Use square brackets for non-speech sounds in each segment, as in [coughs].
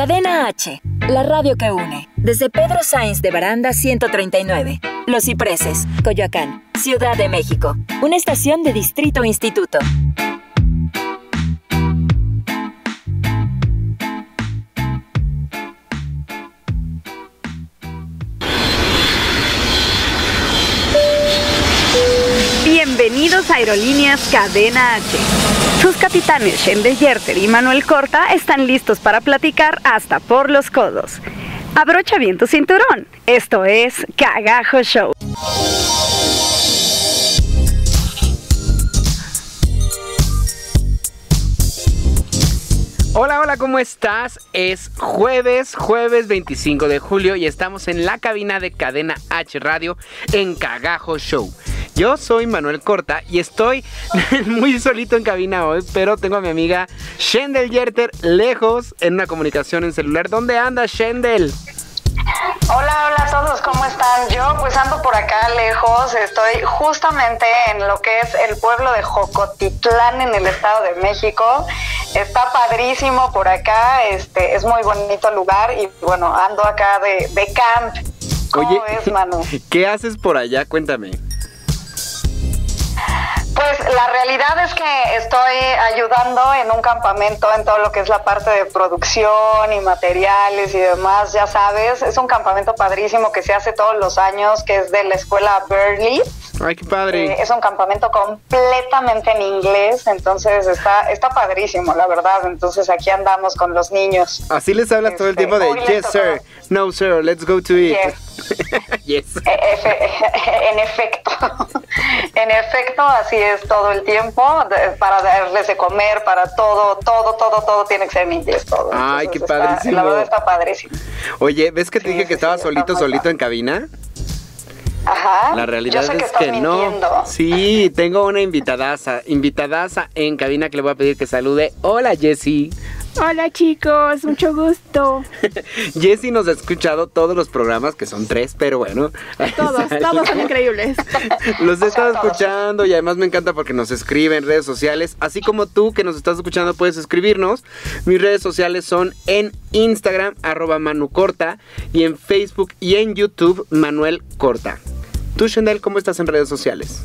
Cadena H, la radio que une. Desde Pedro Sainz de Baranda 139. Los Cipreses, Coyoacán, Ciudad de México. Una estación de Distrito Instituto. Aerolíneas Cadena H. Sus capitanes Shendel Yerter y Manuel Corta están listos para platicar hasta por los codos. Abrocha bien tu cinturón. Esto es Cagajo Show. Hola, hola, ¿cómo estás? Es jueves, jueves 25 de julio y estamos en la cabina de Cadena H Radio en Cagajo Show. Yo soy Manuel Corta y estoy [laughs] muy solito en cabina hoy, pero tengo a mi amiga Shendel Yerter lejos en una comunicación en celular. ¿Dónde anda Shendel? Hola, hola a todos, ¿cómo están? Yo pues ando por acá lejos, estoy justamente en lo que es el pueblo de Jocotitlán en el Estado de México. Está padrísimo por acá, este es muy bonito lugar y bueno, ando acá de, de camp. ¿Cómo Oye, [laughs] Manu? ¿Qué haces por allá? Cuéntame. Pues la realidad es que estoy ayudando en un campamento en todo lo que es la parte de producción y materiales y demás, ya sabes, es un campamento padrísimo que se hace todos los años, que es de la escuela Burley. Ay, qué padre. Eh, es un campamento completamente en inglés, entonces está, está padrísimo, la verdad. Entonces aquí andamos con los niños. Así les hablas todo el este, tiempo de les yes, sir, no, sir, let's go to it. yes. [laughs] E- efe- [laughs] en efecto, [laughs] en efecto, así es todo el tiempo, para darles de comer, para todo, todo, todo, todo tiene que ser en inglés todo. Ay, qué está- padrísimo. la verdad está padrísimo. Oye, ¿ves que te Sí, dije que sí, estaba sí, solito, solito en cabina? Ajá. La realidad es que, estás que no. mintiendo. Sí, tengo una invitadaza, invitadaza en cabina que le voy a pedir que salude. Hola, Jessie. Hola chicos, mucho gusto. [laughs] Jessie nos ha escuchado todos los programas, que son tres, pero bueno. [laughs] Todos, todos son increíbles. [laughs] Los he estado escuchando y además me encanta porque nos escribe en redes sociales. Así como tú que nos estás escuchando puedes escribirnos. Mis redes sociales son en Instagram, arroba Manu Corta, y en Facebook y en YouTube, Manuel Corta. Tú, Shendel, ¿cómo estás en redes sociales?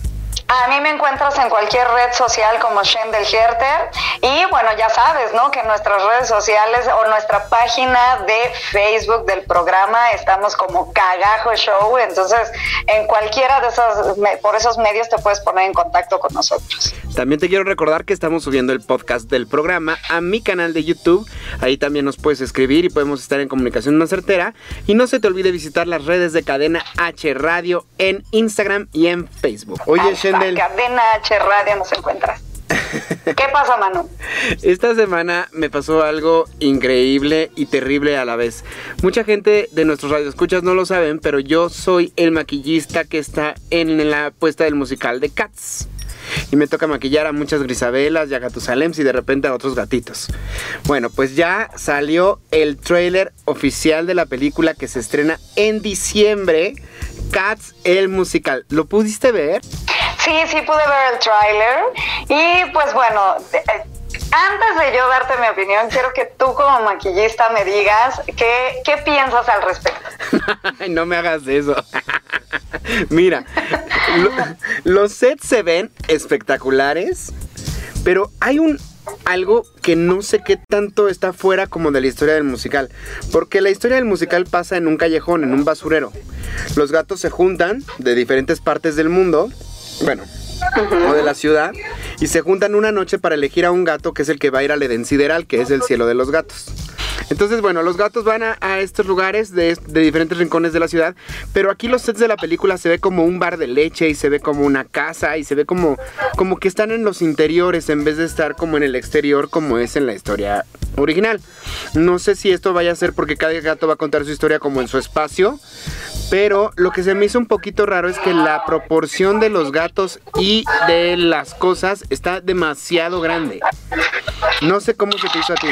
A mí me encuentras en cualquier red social como Shendel Herter y bueno, ya sabes, ¿no? Que nuestras redes sociales o nuestra página de Facebook del programa estamos como Cagajo Show, entonces en cualquiera de esas, por esos medios te puedes poner en contacto con nosotros. También te quiero recordar que estamos subiendo el podcast del programa a mi canal de YouTube. Ahí también nos puedes escribir y podemos estar en comunicación más certera. Y no se te olvide visitar las redes de Cadena H Radio en Instagram y en Facebook. Oye, Shendel, Cadena H Radio nos encuentras. [laughs] ¿Qué pasa, Manu? esta semana me pasó algo increíble y terrible a la vez. Mucha gente de nuestros radioescuchas no lo saben, pero yo soy el maquillista que está en la puesta del musical de Cats. Y me toca maquillar a muchas Grisabelas y a Gatusalems y de repente a otros gatitos. Bueno, pues ya salió el tráiler oficial de la película que se estrena en diciembre. Cats, el musical. ¿Lo pudiste ver? Sí, sí pude ver el tráiler y pues bueno, eh, antes de yo darte mi opinión, quiero que tú como maquillista me digas qué, qué piensas al respecto. [laughs] No me hagas eso. [laughs] Mira, lo- los sets se ven espectaculares, pero hay un algo que no sé qué tanto está fuera como de la historia del musical, porque la historia del musical pasa en un callejón, en un basurero. Los gatos se juntan de diferentes partes del mundo, bueno, o de la ciudad, y se juntan una noche para elegir a un gato que es el que va a ir al Eden Sideral, que es el cielo de los gatos. Entonces, bueno, los gatos van a, a estos lugares de, de diferentes rincones de la ciudad, pero aquí los sets de la película se ve como un bar de leche y se ve como una casa y se ve como, como que están en los interiores en vez de estar como en el exterior como es en la historia original. No sé si esto vaya a ser porque cada gato va a contar su historia como en su espacio, pero lo que se me hizo un poquito raro es que la proporción de los gatos y de las cosas está demasiado grande. No sé cómo se te hizo a ti.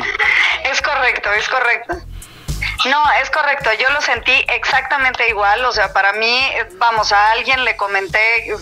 Es correcto, es correcto. No, es correcto, yo lo sentí exactamente igual, o sea, para mí, vamos, a alguien le comenté,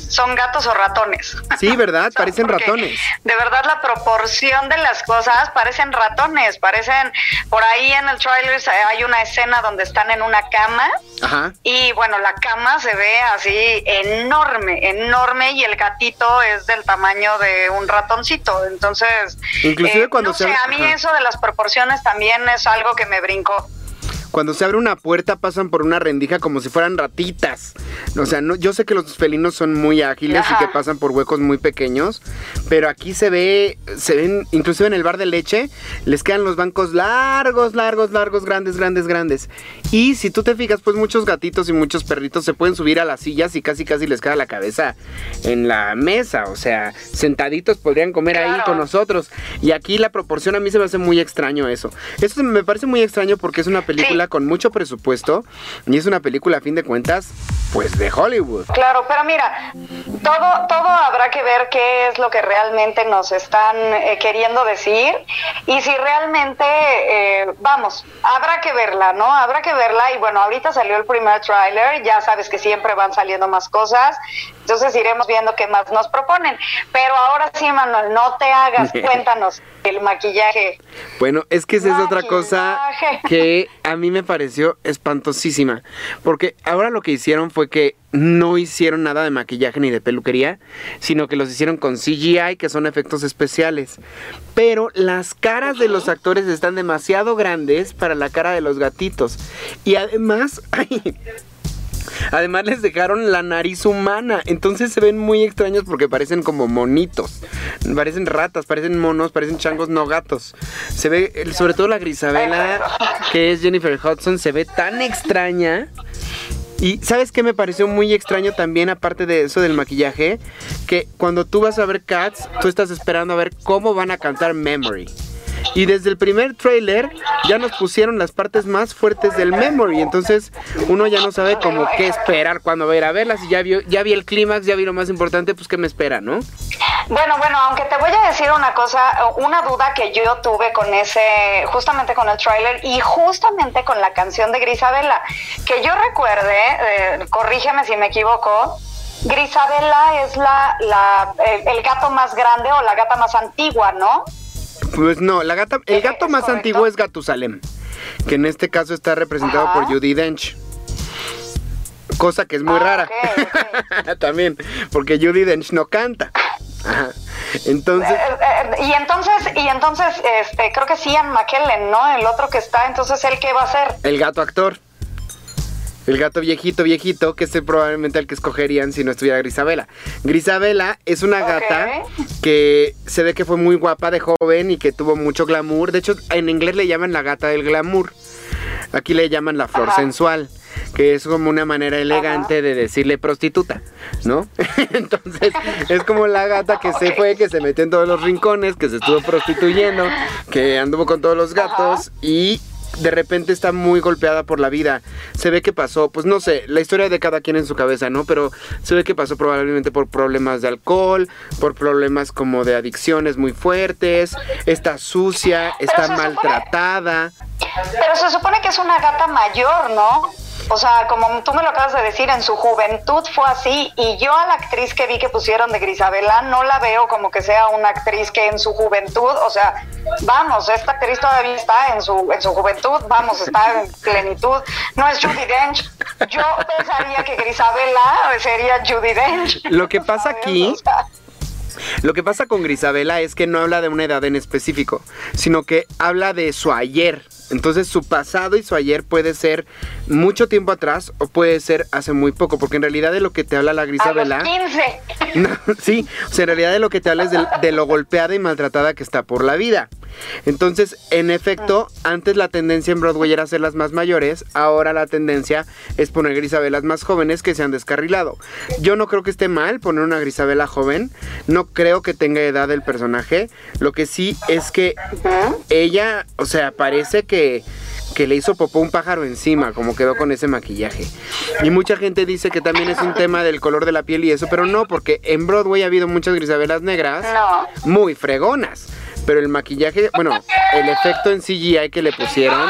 son gatos o ratones. Sí, ¿verdad? [laughs] Parecen ratones. De verdad la proporción de las cosas parecen ratones, parecen, por ahí en el trailer hay una escena donde están en una cama Ajá. y bueno, la cama se ve así enorme, enorme y el gatito es del tamaño de un ratoncito, entonces... Inclusive eh, cuando no se- sé, a mí ajá. eso de las proporciones también es algo que me brincó. Cuando se abre una puerta pasan por una rendija como si fueran ratitas. O sea, no, yo sé que los felinos son muy ágiles Ajá. y que pasan por huecos muy pequeños, pero aquí se ve, se ven, inclusive en el bar de leche, les quedan los bancos largos, largos, largos, grandes, grandes, grandes. Y si tú te fijas, pues muchos gatitos y muchos perritos se pueden subir a las sillas y casi, casi les queda la cabeza en la mesa. O sea, sentaditos podrían comer ahí con nosotros. Y aquí la proporción a mí se me hace muy extraño eso. Eso me parece muy extraño porque es una película con mucho presupuesto y es una película a fin de cuentas, pues de Hollywood. Claro, pero mira, todo, todo habrá que ver qué es lo que realmente nos están eh, queriendo decir y si realmente, eh, vamos, habrá que verla, ¿no? Habrá que verla y bueno, ahorita salió el primer tráiler, ya sabes que siempre van saliendo más cosas, entonces iremos viendo qué más nos proponen. Pero ahora sí, Manuel, no te hagas, [laughs] cuéntanos el maquillaje. Bueno, es que esa es otra cosa que a mí me pareció espantosísima. Porque ahora lo que hicieron fue que no hicieron nada de maquillaje ni de peluquería, sino que los hicieron con CGI, que son efectos especiales. Pero las caras de los actores están demasiado grandes para la cara de los gatitos. Y además, [laughs] Además les dejaron la nariz humana, entonces se ven muy extraños porque parecen como monitos, parecen ratas, parecen monos, parecen changos no gatos. Se ve, sobre todo la Grisabela, que es Jennifer Hudson, se ve tan extraña. Y ¿sabes qué me pareció muy extraño también, aparte de eso del maquillaje? Que cuando tú vas a ver Cats, tú estás esperando a ver cómo van a cantar Memory. Y desde el primer trailer ya nos pusieron las partes más fuertes del Memory. Entonces uno ya no sabe como qué esperar cuando va a ir a verlas. Y ya, vio, ya vi el clímax, ya vi lo más importante, pues qué me espera, ¿no? Bueno, bueno, aunque te voy a decir una cosa, una duda que yo tuve con ese, justamente con el tráiler y justamente con la canción de Grisabela, que yo recuerde, eh, corrígeme si me equivoco, Grisabela es la, la el, el gato más grande o la gata más antigua, ¿no? Pues no, la gata, el ¿Es- gato es más correcto? antiguo es Gatusalem, que en este caso está representado Ajá. por Judy Dench. Cosa que es muy Ah, rara. [laughs] También, porque Judy Dench no canta. Ajá. Entonces, Eh, eh, y entonces, y entonces, este, creo que es Ian McKellen, ¿no? El otro que está, entonces, ¿él qué va a hacer? el gato actor. El gato viejito, viejito, que es probablemente el que escogerían si no estuviera Grisabela. Grisabela es una gata que se ve que fue muy guapa de joven y que tuvo mucho glamour. De hecho, en inglés le llaman la gata del glamour. Aquí le llaman la flor Ajá. sensual, que es como una manera elegante de decirle prostituta, ¿no? [laughs] Entonces, es como la gata que se fue, que se metió en todos los rincones, que se estuvo prostituyendo, que anduvo con todos los gatos y de repente está muy golpeada por la vida. Se ve que pasó, pues no sé, la historia de cada quien en su cabeza, ¿no? Pero se ve que pasó probablemente por problemas de alcohol, por problemas como de adicciones muy fuertes, está sucia, está maltratada. Pero se supone que es una gata mayor, ¿no? O sea, como tú me lo acabas de decir, en su juventud fue así. Y yo a la actriz que vi que pusieron de Grisabela no la veo como que sea una actriz que en su juventud, o sea, vamos, esta actriz todavía está en su, en su juventud, vamos, está en plenitud. No es Judy Dench. Yo pensaría que Grisabela sería Judy Dench. Lo que pasa [laughs] aquí- O sea, Lo que pasa con Grisabela es que no habla de una edad en específico, sino que habla de su ayer. Entonces su pasado y su ayer puede ser mucho tiempo atrás o puede ser hace muy poco, porque en realidad de lo que te habla la a los Grisabela... 15. [laughs] No, sí, o sea, en realidad de lo que te habla es de, de lo golpeada y maltratada que está por la vida. Entonces, en efecto, antes la tendencia en Broadway era hacerlas más mayores, ahora la tendencia es poner Grisabelas más jóvenes que se han descarrilado. Yo no creo que esté mal poner una Grisabela joven, no creo que tenga edad el personaje, lo que sí es que ella, o sea, parece que que le hizo popó un pájaro encima, como quedó con ese maquillaje. Y mucha gente dice que también es un tema del color de la piel y eso, pero no, porque en Broadway ha habido muchas grisabelas negras No. muy fregonas. Pero el maquillaje, bueno, el efecto en CGI que le pusieron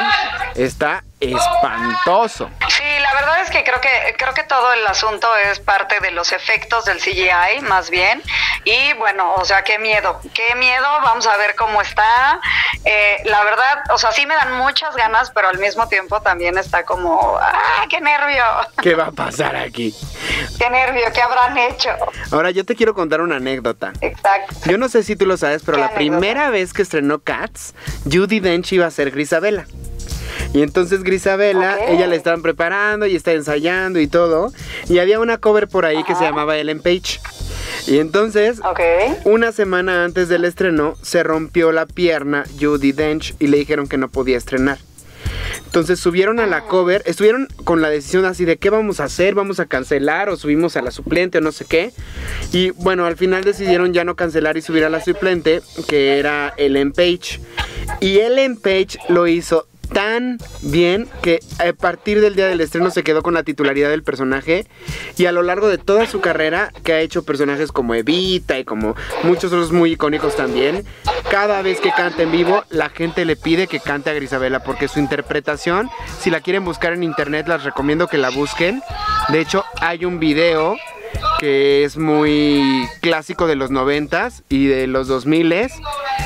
está espantoso. Sí, la verdad es que creo que creo que todo el asunto es parte de los efectos del CGI, más bien. Y bueno, o sea, qué miedo, qué miedo. Vamos a ver cómo está. Eh, la verdad, o sea, sí me dan muchas ganas, pero al mismo tiempo también está como, ¡ah, qué nervio! ¿Qué va a pasar aquí? [laughs] ¡Qué nervio! ¿Qué habrán hecho? Ahora yo te quiero contar una anécdota. Exacto. Yo no sé si tú lo sabes, pero ¿Qué la anécdota? primera vez que estrenó Cats, Judy Dench iba a ser Grisabela. Y entonces Grisabela, ella la estaban preparando y está ensayando y todo. Y había una cover por ahí que se llamaba Ellen Page. Y entonces, una semana antes del estreno, se rompió la pierna Judy Dench y le dijeron que no podía estrenar. Entonces subieron a la cover, estuvieron con la decisión así de qué vamos a hacer, vamos a cancelar o subimos a la suplente o no sé qué. Y bueno, al final decidieron ya no cancelar y subir a la suplente, que era Ellen Page. Y Ellen Page lo hizo tan bien que a partir del día del estreno se quedó con la titularidad del personaje y a lo largo de toda su carrera que ha hecho personajes como Evita y como muchos otros muy icónicos también cada vez que canta en vivo la gente le pide que cante a Grisabela porque su interpretación si la quieren buscar en internet las recomiendo que la busquen. De hecho hay un video que es muy clásico de los noventas y de los 2000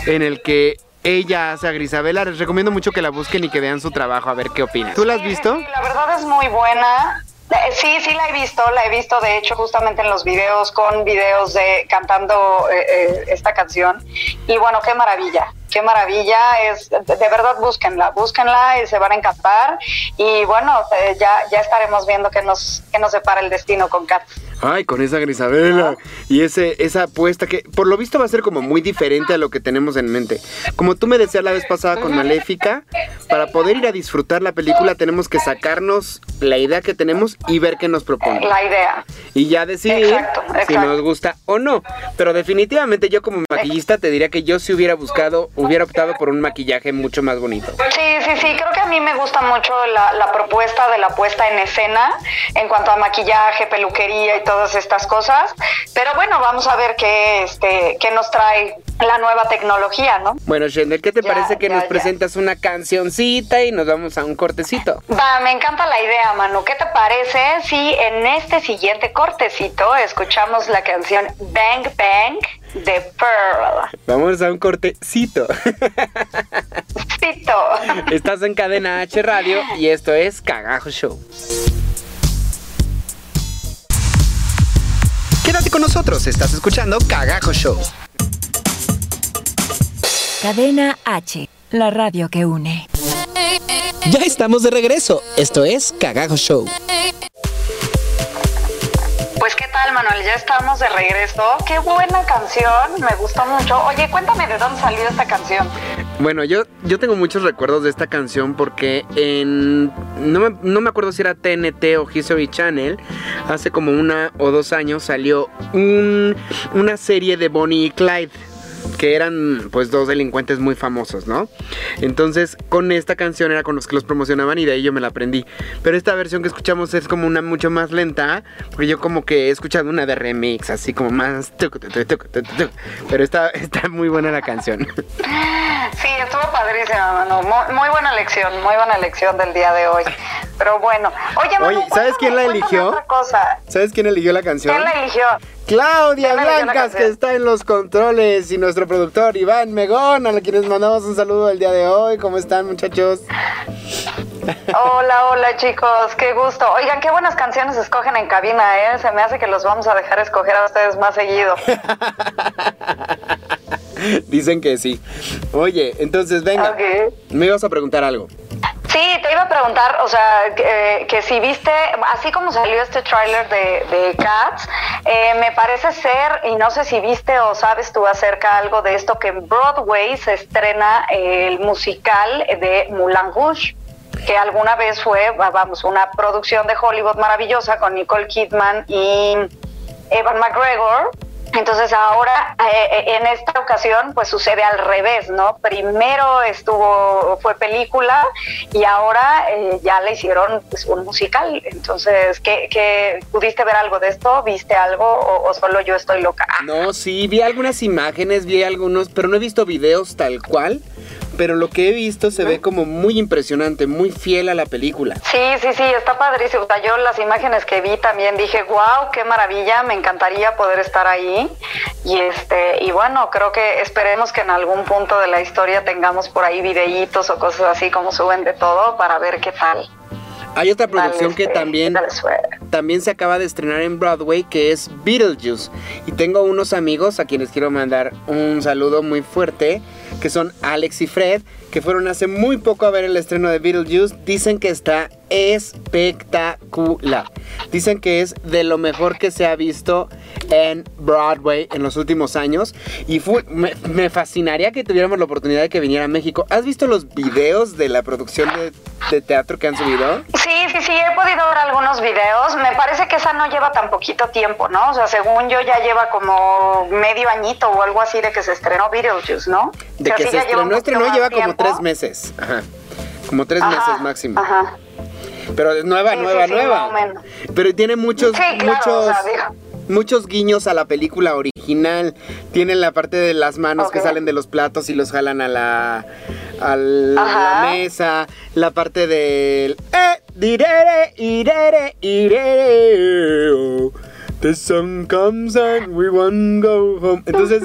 en el que ella hace a Grisabela. Les recomiendo mucho que la busquen y que vean su trabajo a ver qué opinan. ¿Tú la has visto? sí, la verdad es muy buena. Eh, Sí, sí la he visto, la he visto de hecho justamente en los videos con videos de cantando eh, eh, esta canción y bueno, qué maravilla, qué maravilla es, de, verdad búsquenla, búsquenla y se van a encantar y bueno, eh, ya, ya estaremos viendo qué nos, qué nos separa el destino con Kat. Ay, con esa Grisabela. Y ese, esa apuesta que por lo visto va a ser como muy diferente a lo que tenemos en mente. Como tú me decías la vez pasada con Maléfica, para poder ir a disfrutar la película tenemos que sacarnos la idea que tenemos y ver qué nos propone. La idea. Y ya decidir Exacto, si nos gusta o no. Pero definitivamente yo como maquillista te diría que yo si hubiera buscado, hubiera optado por un maquillaje mucho más bonito. Mí me gusta mucho la, la propuesta de la puesta en escena en cuanto a maquillaje, peluquería y todas estas cosas. Pero bueno, vamos a ver qué, este, qué nos trae la nueva tecnología, ¿no? Bueno, Shendel, ¿qué te Ya, parece que ya, nos ya. presentas una cancioncita y nos vamos a un cortecito? Va, me encanta la idea, Manu. ¿Qué te parece si en este siguiente cortecito escuchamos la canción Bang Bang de Pearl? Vamos a un cortecito. [laughs] Estás en Cadena H Radio y esto es Cagajo Show. Quédate con nosotros, estás escuchando Cagajo Show. Cadena H, la radio que une. Ya estamos de regreso. Esto es Cagajo Show. Pues qué tal, Manuel, ya estamos de regreso. Qué buena canción, me gustó mucho. Oye, cuéntame de dónde salió esta canción. Bueno, yo, yo tengo muchos recuerdos de esta canción porque en. No me, no me acuerdo si era TNT o History Channel. Hace como una o dos años salió un- una serie de Bonnie y Clyde. Que eran pues dos delincuentes muy famosos, ¿no? Entonces con esta canción era con los que los promocionaban y de ahí yo me la aprendí. Pero esta versión que escuchamos es como una mucho más lenta. Porque yo como que he escuchado una de remix, así como más... Pero está, [laughs] está muy buena la canción. Sí, estuvo padrísima, Manu. Muy, muy buena elección, muy buena elección del día de hoy. Pero bueno, oye, Manu, Oye, ¿sabes quién la eligió? Cosa. ¿Sabes quién eligió la canción? ¿Quién la eligió? Claudia ¿Quién eligió la Blancas, que está en los controles, y nuestro productor Iván Megón, a quienes mandamos un saludo el día de hoy. ¿Cómo están, muchachos? Hola, hola chicos, qué gusto. Oigan, qué buenas canciones escogen en cabina, ¿eh? Se me hace que los vamos a dejar escoger a ustedes más seguido. [laughs] Dicen que sí. Oye, entonces venga, me ibas a preguntar algo. Sí, te iba a preguntar, o sea, que, eh, que si viste, así como salió este tráiler de, Cats, eh, me parece ser, y no sé si viste o sabes tú acerca algo de esto, que en Broadway se estrena el musical de Moulin Rouge, que alguna vez fue, va- vamos, una producción de Hollywood maravillosa con Nicole Kidman y Evan McGregor. Entonces ahora, eh, en esta ocasión, pues sucede al revés, ¿no? Primero estuvo, fue película y ahora eh, ya le hicieron pues, un musical. Entonces, ¿qué, qué, pudiste ver algo de esto? ¿Viste algo o, o solo yo estoy loca? No, sí, vi algunas imágenes, vi algunos, pero no he visto videos tal cual. Pero lo que he visto se ve como muy impresionante, muy fiel a la película. Sí, sí, sí, está padrísimo. O sea, yo las imágenes que vi también dije, wow, qué maravilla, me encantaría poder estar ahí. Y este, y bueno, creo que esperemos que en algún punto de la historia tengamos por ahí videitos o cosas así como suben de todo para ver qué tal. Hay otra producción que también, también se acaba de estrenar en Broadway, que es Beetlejuice. Y tengo unos amigos a quienes quiero mandar un saludo muy fuerte, que son Alex y Fred, que fueron hace muy poco a ver el estreno de Beetlejuice. Dicen que está espectacular. Dicen que es de lo mejor que se ha visto en Broadway en los últimos años. Y fue- me, me fascinaría que tuviéramos la oportunidad de que viniera a México. ¿Has visto los videos de la producción de, de teatro que han subido? Sí, sí, sí, he podido ver algunos videos. Me parece que esa no lleva tan poquito tiempo, ¿no? O sea, según yo ya lleva como medio añito o algo así de que se estrenó Beetlejuice, ¿no? De O sea, que sí se estrenó, estrenó, lleva como tres meses. Ajá. Como tres Ajá, meses máximo. Ajá. Pero es nueva, Sí, nueva, sí, nueva. Pero tiene muchos, Sí, claro, muchos, o sea, digo. Muchos guiños a la película original. Tienen la parte de las manos que salen de los platos y los jalan a la, a la mesa. La parte del eh, direre, irere, irere. oh. The sun comes and we want go home. Entonces,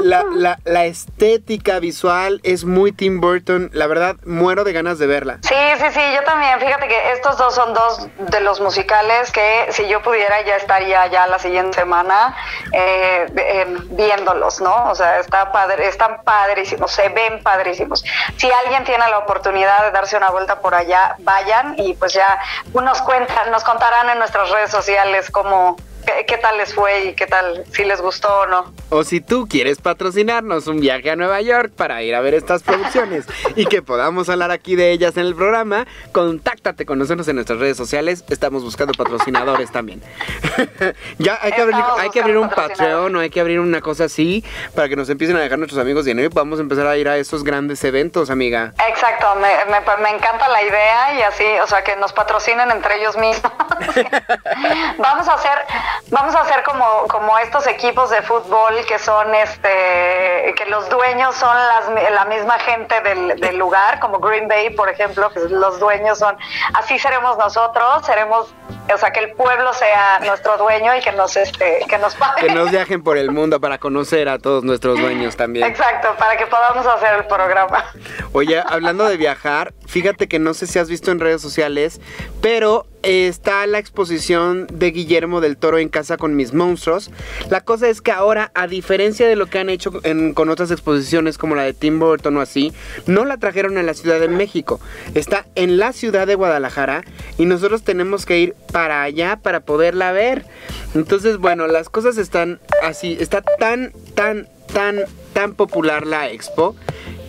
la, la, la estética visual es muy Tim Burton. La verdad, muero de ganas de verla. Sí, sí, sí, yo también. Fíjate que estos dos son dos de los musicales que si yo pudiera ya estaría ya la siguiente semana eh, eh, viéndolos, ¿no? O sea, está padre, están padrísimos, se ven padrísimos. Si alguien tiene la oportunidad de darse una vuelta por allá, vayan y pues ya nos cuentan, nos contarán en nuestras redes sociales cómo qué, qué tal les fue y qué tal, si les gustó o no. O si tú quieres patrocinarnos un viaje a Nueva York para ir a ver estas producciones y que podamos hablar aquí de ellas en el programa, contáctate con nosotros en nuestras redes sociales. Estamos buscando patrocinadores también. [laughs] ya hay que abrir, Estamos hay que abrir un Patreon o hay que abrir una cosa así para que nos empiecen a dejar nuestros amigos dinero y podamos empezar a ir a esos grandes eventos, amiga. Exacto, me, me, me encanta la idea y así, o sea, que nos patrocinen entre ellos mismos. [laughs] [laughs] vamos a hacer, vamos a hacer como, como estos equipos de fútbol que son, este, que los dueños son las, la misma gente del, del lugar, como Green Bay, por ejemplo, que los dueños son, así seremos nosotros, seremos, o sea, que el pueblo sea nuestro dueño y que nos, este, que nos pague. Que nos viajen por el mundo para conocer a todos nuestros dueños también. Exacto, para que podamos hacer el programa. Oye, hablando de viajar, fíjate que no sé si has visto en redes sociales, pero está la exposición de Guillermo del Toro en casa con mis monstruos. La cosa es que ahora, a diferencia de lo que han hecho con otras exposiciones como la de Tim Burton o así, no la trajeron a la Ciudad de México. Está en la ciudad de Guadalajara y nosotros tenemos que ir para allá para poderla ver. Entonces, bueno, las cosas están así. Está tan, tan, tan, tan popular la expo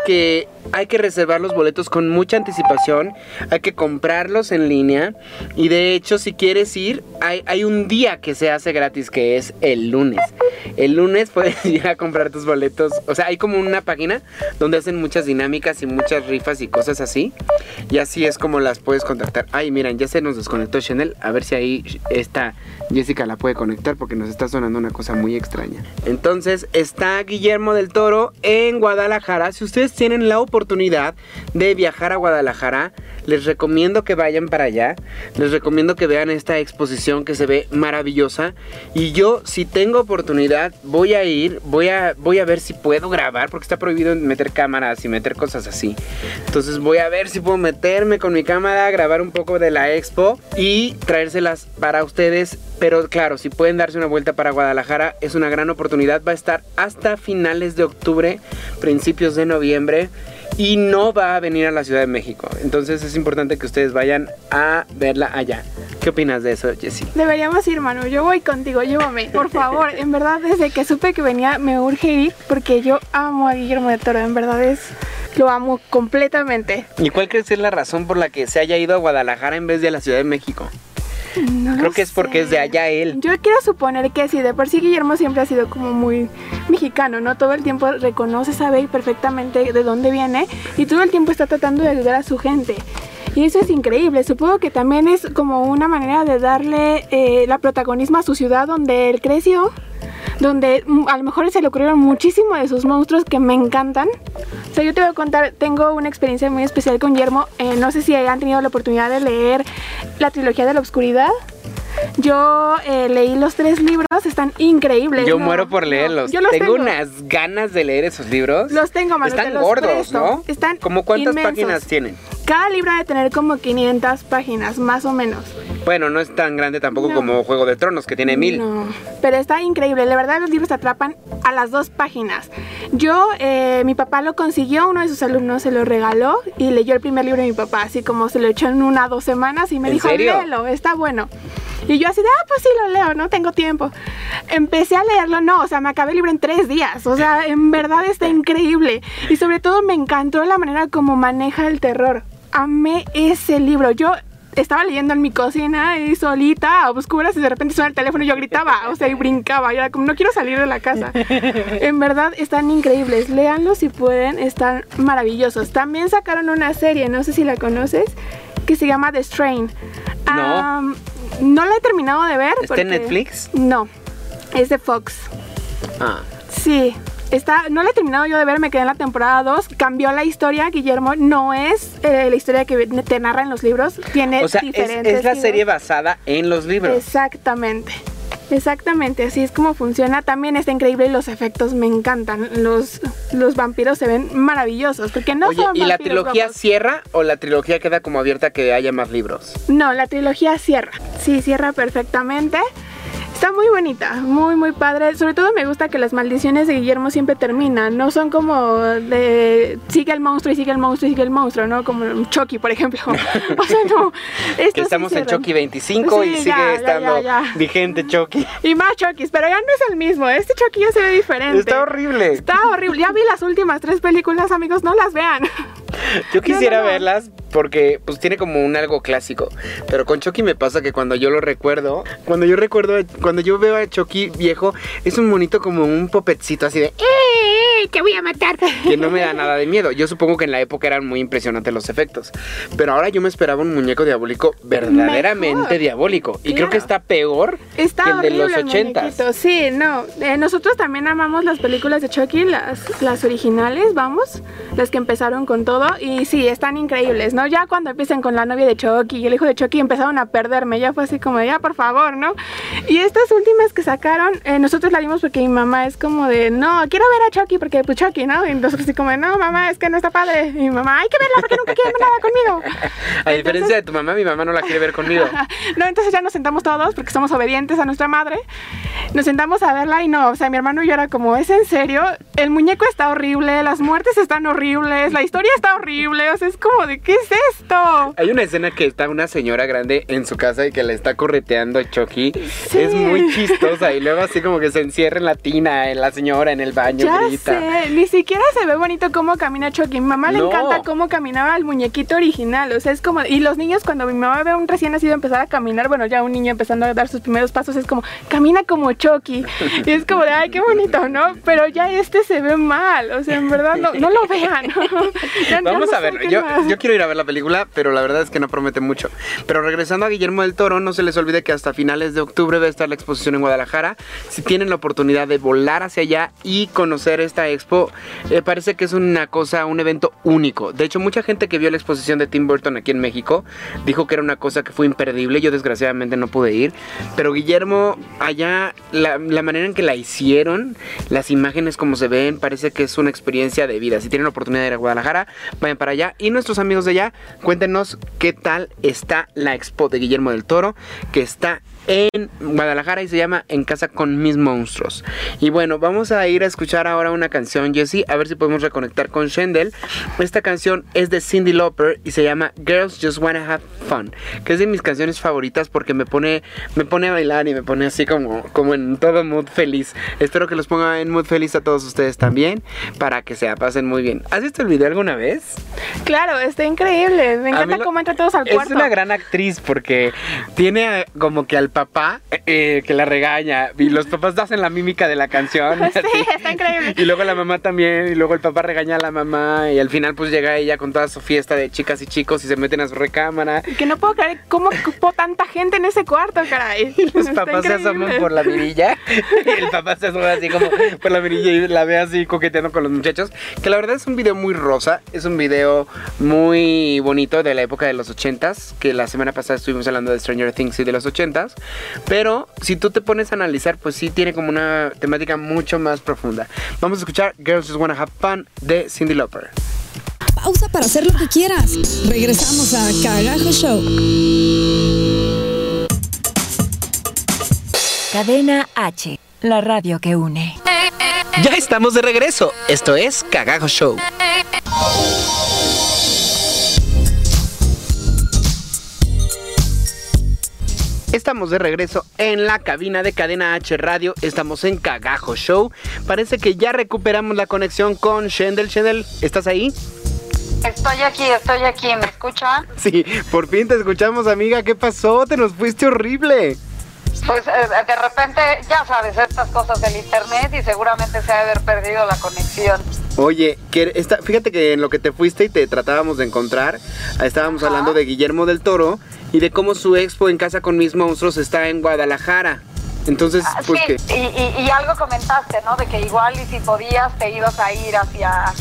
que hay que reservar los boletos con mucha anticipación, hay que comprarlos en línea y de hecho si quieres ir, hay, un día que se hace gratis que es el lunes. El lunes puedes [laughs] ir a comprar tus boletos, o sea, hay como una página donde hacen muchas dinámicas y muchas rifas y cosas así y así es como las puedes contactar. Ay, miren, ya se nos desconectó Chanel, a ver si ahí esta Jessica la puede conectar porque nos está sonando una cosa muy extraña. Entonces está Guillermo del Toro en Guadalajara. Si ustedes tienen la oportunidad de viajar a Guadalajara, les recomiendo que vayan para allá. Les recomiendo que vean esta exposición que se ve maravillosa. Y yo, si tengo oportunidad, voy a ir, voy a, voy a ver si puedo grabar, porque está prohibido meter cámaras y meter cosas así. Entonces voy a ver si puedo meterme con mi cámara, grabar un poco de la expo y traérselas para ustedes. Pero claro, si pueden darse una vuelta para Guadalajara, es una gran oportunidad. Va a estar hasta finales de octubre, principios de noviembre. Y no va a venir a la Ciudad de México. Entonces es importante que ustedes vayan a verla allá. ¿Qué opinas de eso, Jessie? Deberíamos ir, Manu. Yo voy contigo, llévame, por favor. En verdad, desde que supe que venía, me urge ir porque yo amo a Guillermo del Toro. En verdad es, lo amo completamente. ¿Y cuál crees que es la razón por la que se haya ido a Guadalajara en vez de a la Ciudad de México? No Creo que es porque es de allá él. Yo quiero suponer que sí, de por sí Guillermo siempre ha sido como muy mexicano, ¿no? Todo el tiempo reconoce, sabe perfectamente de dónde viene y todo el tiempo está tratando de ayudar a su gente. Y eso es increíble. Supongo que también es como una manera de darle eh, la protagonismo a su ciudad donde él creció. Donde mm, a lo mejor se le ocurrieron muchísimo de sus monstruos que me encantan. O sea, yo te voy a contar, tengo una experiencia muy especial con Guillermo. Eh, no sé si han tenido la oportunidad de leer la trilogía de la oscuridad. Yo eh, leí los tres libros, están increíbles. Yo ¿no? muero por No, leerlos. yo los tengo, tengo. unas ganas de leer esos libros. Los tengo, te Están gordos, presto. ¿no? Están ¿Cómo cuántas inmensos. páginas tienen? Cada libro debe tener como 500 páginas, más o menos. Bueno, no es tan grande tampoco No. como Juego de Tronos, que tiene mil. No, pero está increíble. La verdad, los libros te atrapan a las dos páginas. Yo, eh, mi papá lo consiguió, uno de sus alumnos se lo regaló y leyó el primer libro de mi papá, así como se lo echó en una dos semanas y me ¿En dijo, serio? léelo, está bueno. Y yo así de, ah, pues sí lo leo, no tengo tiempo. Empecé a leerlo, no, o sea, me acabé el libro en tres días. O sea, en verdad está [laughs] increíble. Y sobre todo me encantó la manera como maneja el terror. Amé ese libro. Yo estaba leyendo en mi cocina y solita, a oscuras, y de repente suena el teléfono y yo gritaba, o sea, y brincaba. Y era como, no quiero salir de la casa. [laughs] En verdad están increíbles. Léanlos si pueden, están maravillosos. También sacaron una serie, no sé si la conoces, que se llama The Strain. No. No la he terminado de ver. ¿Está en Netflix? No, es de Fox. Ah. Sí, está, no la he terminado yo de ver, me quedé en la temporada 2. Cambió la historia, Guillermo. No es eh, la historia que te narra en los libros. Tiene O sea, es, diferentes. es la serie basada en los libros. Exactamente. Exactamente, así es como funciona. También está increíble y los efectos me encantan. Los, los vampiros se ven maravillosos porque no Oye, son ¿y la trilogía guapos. cierra o la trilogía queda como abierta que haya más libros? No, la trilogía cierra. Sí, cierra perfectamente. Está muy bonita, muy muy padre. Sobre todo me gusta que las maldiciones de Guillermo siempre terminan. No son como de sigue el monstruo y sigue el monstruo y sigue el monstruo, ¿no? Como Chucky, por ejemplo. [laughs] o sea, no. [laughs] Que estamos en. Chucky 25 y sigue ya, estando ya, ya. vigente Chucky. Y más Chucky, pero ya no es el mismo. Este Chucky ya se ve diferente. Está horrible. Está horrible. Ya vi las últimas tres películas, amigos. No las vean. [laughs] [laughs] Yo quisiera no, no. verlas porque pues tiene como un algo clásico. Pero con Chucky me pasa que cuando yo lo recuerdo, cuando yo recuerdo, cuando yo veo a Chucky viejo, es un monito como un popetcito así de ¡Eh! ¡Te voy a matar! Que no me da nada de miedo. Yo supongo que en la época eran muy impresionantes los efectos. Pero ahora yo me esperaba un muñeco diabólico verdaderamente Mejor. diabólico. Y creo que Claro. está peor Está que el de los el ochentas. muñequito. Sí, no. Eh, nosotros también amamos las películas de Chucky, las, las originales, vamos. Las que empezaron con todo. Y sí, están increíbles, ¿no? Ya cuando empiezan con la novia de Chucky y el hijo de Chucky empezaron a perderme. Ya fue así como, ya, por favor, ¿no? Y estas últimas que sacaron, eh, nosotros la vimos porque mi mamá es como de, no, quiero ver a Chucky porque, pues Chucky, ¿no? Y nosotros así como no, mamá, es que no está padre. Y mi mamá, hay que verla porque nunca quiere ver nada conmigo. [laughs] A diferencia de tu mamá, mi mamá no la quiere ver conmigo. [laughs] No, entonces ya nos sentamos todos porque somos obedientes a nuestra madre. Nos sentamos a verla y no, o sea, mi hermano y yo era como, ¿es en serio? El muñeco está horrible, las muertes están horribles, la historia está horrible, o sea, es como de, ¿qué es esto? Hay una escena que está una señora grande en su casa y que le está correteando a Chucky. Sí. Es muy chistosa y luego así como que se encierra en la tina, en la señora, en el baño, Ya grita. sé, ni siquiera se ve bonito cómo camina Chucky. Mi mamá le No. encanta cómo caminaba el muñequito original. O sea, es como. Y los niños, cuando mi mamá ve a un recién nacido empezar a caminar, bueno, ya un niño empezando a dar sus primeros pasos, es como, camina como Chucky. Y es como de, ay, qué bonito, ¿no? Pero ya este se ve mal. O sea, en verdad, no, no lo vean. [laughs] Ya Vamos no a verlo. Yo, quiero ir a ver la película, pero la verdad es que no promete mucho. Pero regresando a Guillermo del Toro, no se les olvide que hasta finales de octubre va a estar la exposición en Guadalajara. Si tienen la oportunidad de volar hacia allá y conocer esta expo, eh, parece que es una cosa, un evento único. De hecho, mucha gente que vio la exposición de Tim Burton aquí en México dijo que era una cosa que fue imperdible. Yo desgraciadamente no pude ir. Pero Guillermo, allá, la, la manera en que la hicieron, las imágenes como se ven, parece que es una experiencia de vida. Si tienen la oportunidad de ir a Guadalajara, vayan para allá. Y nuestros amigos de allá, cuéntenos qué tal está la expo de Guillermo del Toro, que está en Guadalajara y se llama En casa con mis monstruos. Y bueno, vamos a ir a escuchar ahora una canción, Jessie, a ver si podemos reconectar con Shendel. Esta canción es de Cindy Lauper y se llama Girls Just Wanna Have Fun, que es de mis canciones favoritas porque me pone, me pone a bailar y me pone así como, como en todo mood feliz. Espero que los ponga en mood feliz a todos ustedes también, para que se la pasen muy bien. ¿Has visto el video alguna vez? Claro, está increíble. Me encanta lo- cómo entran todos al Es cuarto. una gran actriz porque tiene eh, como que al papá eh, que la regaña y los papás hacen la mímica de la canción. [laughs] Sí, así. está increíble. Y luego la mamá también, y luego el papá regaña a la mamá, y al final pues llega ella con toda su fiesta de chicas y chicos y se meten a su recámara. Y que no puedo creer cómo ocupó tanta gente en ese cuarto, caray. [laughs] Y los Está papás se asoman por la mirilla y [laughs] el papá se asoma así como por la mirilla y la ve así coqueteando con los muchachos. Que la verdad es un video muy rosa, es un video muy bonito de la época de los 80s, que la semana pasada estuvimos hablando de Stranger Things y de los 80s. Pero si tú te pones a analizar, pues sí tiene como una temática mucho más profunda. Vamos a escuchar Girls Just Wanna Have Fun de Cindy Lauper. Pausa para hacer lo que quieras. Regresamos a Cagajo Show. Cadena H, la radio que une. Ya estamos de regreso. Esto es Cagajo Show. Estamos de regreso en la cabina de Cadena H Radio. Estamos en Cagajo Show. Parece que ya recuperamos la conexión con Shendel. Shendel, ¿estás ahí? Estoy aquí, estoy aquí, ¿me escuchan? Sí, por fin te escuchamos, amiga. ¿Qué pasó? Te nos fuiste horrible. Pues eh, de repente, ya sabes, estas cosas del internet y seguramente se ha de haber perdido la conexión. Oye, que esta- fíjate que en lo que te fuiste y te tratábamos de encontrar, estábamos Ajá. hablando de Guillermo del Toro y de cómo su expo en Casa con Mis Monstruos está en Guadalajara. Entonces, Ah, pues sí, que... y, y- y algo comentaste, ¿no? De que igual y si podías te ibas a ir hacia,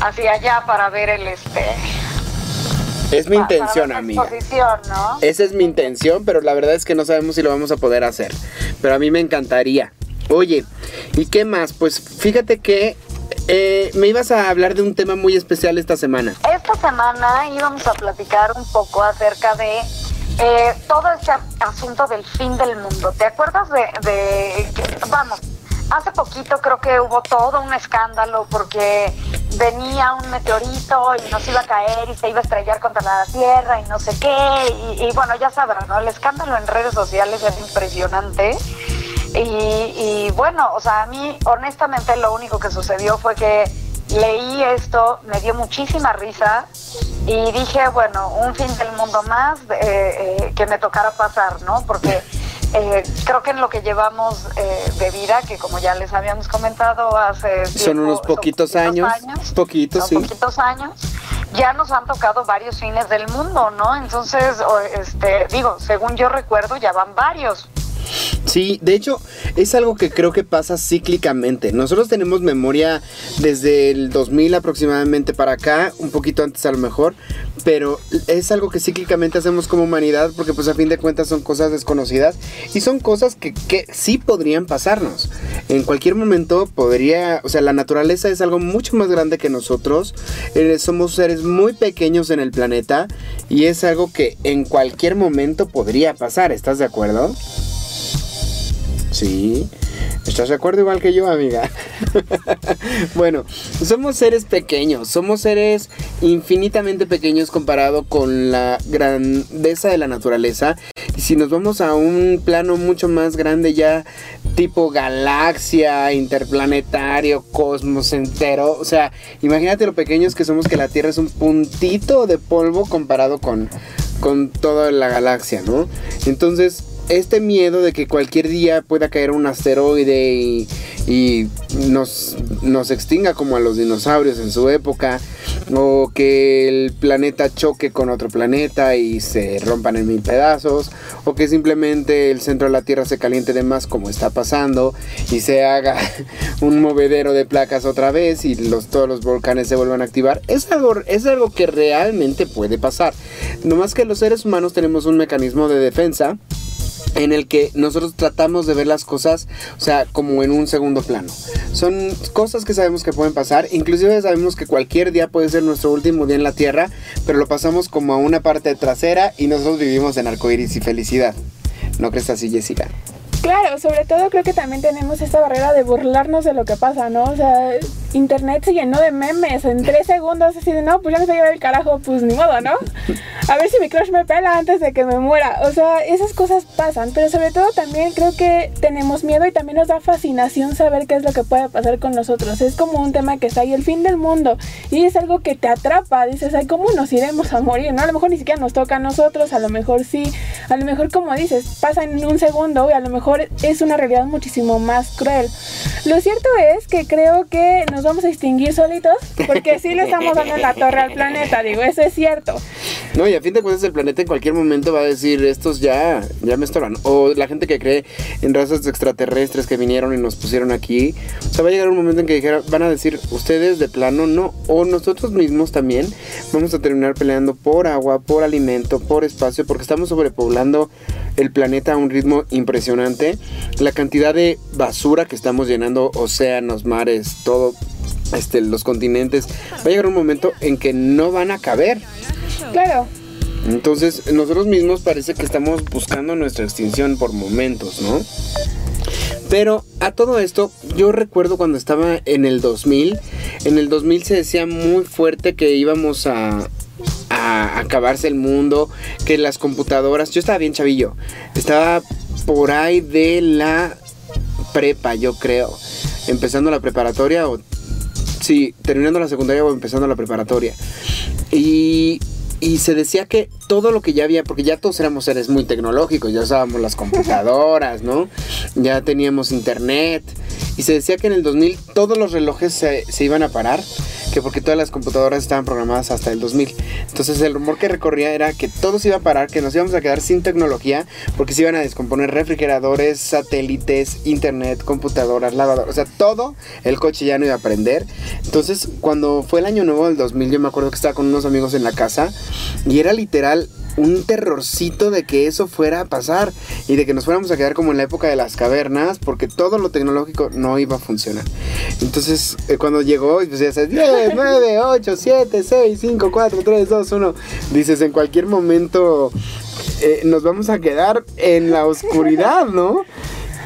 hacia allá para ver el este... Es mi para intención, la amiga. ¿no? Esa es mi intención, pero la verdad es que no sabemos si lo vamos a poder hacer. Pero a mí me encantaría. Oye, ¿y qué más? Pues fíjate que eh, me ibas a hablar de un tema muy especial esta semana. Esta semana íbamos a platicar un poco acerca de eh, todo este asunto del fin del mundo. ¿Te acuerdas de, de que- vamos, hace poquito creo que hubo todo un escándalo porque venía un meteorito y nos iba a caer y se iba a estrellar contra la Tierra y no sé qué. Y, bueno, ya sabrán, ¿no? El escándalo en redes sociales es impresionante. Y, y bueno, o sea, a mí honestamente lo único que sucedió fue que leí esto, me dio muchísima risa y dije, bueno, un fin del mundo más eh, eh, que me tocara pasar, ¿no? Porque eh, creo que en lo que llevamos eh, de vida, que como ya les habíamos comentado hace... Son tiempo, unos poquitos años, poquitos, son sí. poquitos años, ya nos han tocado varios fines del mundo, ¿no? Entonces, este, digo, según yo recuerdo, ya van varios. Sí, de hecho, es algo que creo que pasa cíclicamente. Nosotros tenemos memoria desde el 2000 aproximadamente para acá, un poquito antes a lo mejor, pero es algo que cíclicamente hacemos como humanidad porque pues a fin de cuentas son cosas desconocidas y son cosas que, que sí podrían pasarnos. En cualquier momento podría, o sea, la naturaleza es algo mucho más grande que nosotros, eh, somos seres muy pequeños en el planeta y es algo que en cualquier momento podría pasar, ¿estás de acuerdo? Sí. ¿Estás de acuerdo igual que yo, amiga? [laughs] bueno, somos seres pequeños, somos seres infinitamente pequeños comparado con la grandeza de la naturaleza. Y si nos vamos a un plano mucho más grande ya, tipo galaxia, interplanetario, cosmos entero, o sea, imagínate lo pequeños que somos que la Tierra es un puntito de polvo comparado con, con toda la galaxia, ¿no? Entonces, este miedo de que cualquier día pueda caer un asteroide y, nos, nos extinga como a los dinosaurios en su época, o que el planeta choque con otro planeta y se rompan en mil pedazos, o que simplemente el centro de la Tierra se caliente de más como está pasando y se haga [laughs] un movedero de placas otra vez y los, todos los volcanes se vuelvan a activar, es algo, es algo que realmente puede pasar. No más que los seres humanos tenemos un mecanismo de defensa en el que nosotros tratamos de ver las cosas, o sea, como en un segundo plano. Son cosas que sabemos que pueden pasar, inclusive sabemos que cualquier día puede ser nuestro último día en la Tierra, pero lo pasamos como a una parte trasera y nosotros vivimos en arcoíris y felicidad. ¿No crees así, Jessica? Claro, sobre todo creo que también tenemos esta barrera de burlarnos de lo que pasa, ¿no? O sea, internet se llenó de memes en tres segundos, así de, no, pues ya me se llevar el carajo, pues ni modo, ¿no? [laughs] A ver si mi crush me pela antes de que me muera. O sea, esas cosas pasan, pero sobre todo también creo que tenemos miedo y también nos da fascinación saber qué es lo que puede pasar con nosotros. Es como un tema que está ahí, el fin del mundo, y es algo que te atrapa, dices, ay, ¿cómo nos iremos a morir? ¿No? A lo mejor ni siquiera nos toca a nosotros, a lo mejor sí, a lo mejor como dices, pasa en un segundo y a lo mejor es una realidad muchísimo más cruel. Lo cierto es que creo que nos vamos a extinguir solitos porque sí le estamos dando la torre al planeta, digo, eso es cierto. No, y a fin de cuentas el planeta en cualquier momento va a decir, estos ya, ya me estorban. O la gente que cree en razas extraterrestres que vinieron y nos pusieron aquí. O sea, va a llegar un momento en que dijera, van a decir, ustedes de plano no. O nosotros mismos también vamos a terminar peleando por agua, por alimento, por espacio, porque estamos sobrepoblando el planeta a un ritmo impresionante. La cantidad de basura que estamos llenando, océanos, mares, todo, este, los continentes, va a llegar un momento en que no van a caber. Claro. Entonces, nosotros mismos parece que estamos buscando nuestra extinción por momentos, ¿no? Pero a todo esto, yo recuerdo cuando estaba en el 2000, en el 2000 se decía muy fuerte que íbamos a, a acabarse el mundo, que las computadoras, yo estaba bien chavillo, estaba por ahí de la prepa, yo creo, empezando la preparatoria o sí, terminando la secundaria o empezando la preparatoria. Y y se decía que todo lo que ya había, porque ya todos éramos seres muy tecnológicos, ya usábamos las computadoras, ¿no? Ya teníamos internet. Y se decía que en el 2000 todos los relojes se, se iban a parar, que porque todas las computadoras estaban programadas hasta el 2000. Entonces el rumor que recorría era que todo se iba a parar, que nos íbamos a quedar sin tecnología, porque se iban a descomponer refrigeradores, satélites, internet, computadoras, lavadoras, o sea, todo el coche ya no iba a prender. Entonces, cuando fue el año nuevo del 2000, yo me acuerdo que estaba con unos amigos en la casa y era literal un terrorcito de que eso fuera a pasar y de que nos fuéramos a quedar como en la época de las cavernas porque todo lo tecnológico no iba a funcionar. Entonces, eh, cuando llegó, pues ya sabes, 10, 9, 8, 7, 6, 5, 4, 3, 2, 1, dices, en cualquier momento eh, nos vamos a quedar en la oscuridad, ¿no?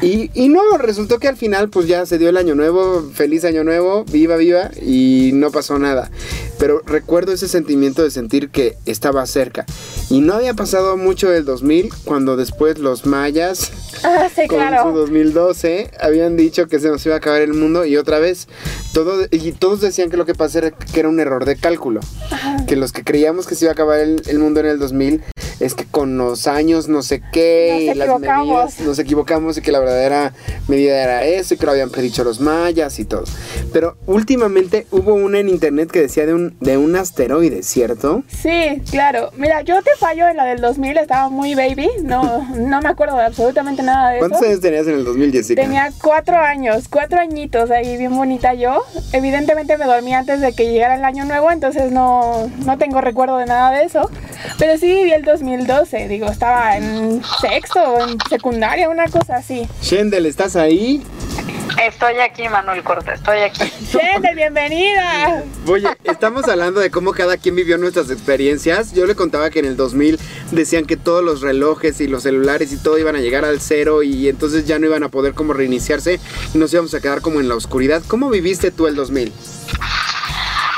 Y, y, no, resultó que al final pues ya se dio el año nuevo, feliz año nuevo, viva, viva, y no pasó nada. Pero recuerdo ese sentimiento de sentir que estaba cerca. Y no había pasado mucho del 2000 cuando después los mayas, Ah, sí, con claro. su 2012, habían dicho que se nos iba a acabar el mundo y otra vez, todo, y todos decían que lo que pasó era que era un error de cálculo. Que los que creíamos que se iba a acabar el, el mundo en el 2000 es que con los años no sé qué Nos y las medidas nos equivocamos y que la verdadera medida era eso y que lo habían predicho los mayas y todo. Pero últimamente hubo una en internet que decía de un, de un asteroide, ¿cierto? Sí, claro. Mira, yo te fallo en la del 2000, estaba muy baby, no, no me acuerdo de absolutamente nada de eso. ¿Cuántos años tenías en el 2000, Jessica? Tenía cuatro años, cuatro añitos ahí, bien bonita yo. Evidentemente me dormí antes de que llegara el año nuevo, entonces no, no tengo recuerdo de nada de eso. Pero sí viví el 2012, digo, estaba en sexto, en secundaria, una cosa así. Shendel, ¿estás ahí? Estoy aquí, Manuel Corta, estoy aquí. [laughs] Gente, bienvenida. Oye, estamos hablando de cómo cada quien vivió nuestras experiencias. Yo le contaba que en el 2000 decían que todos los relojes y los celulares y todo iban a llegar al cero y entonces ya no iban a poder como reiniciarse y nos íbamos a quedar como en la oscuridad. ¿Cómo viviste tú el 2000?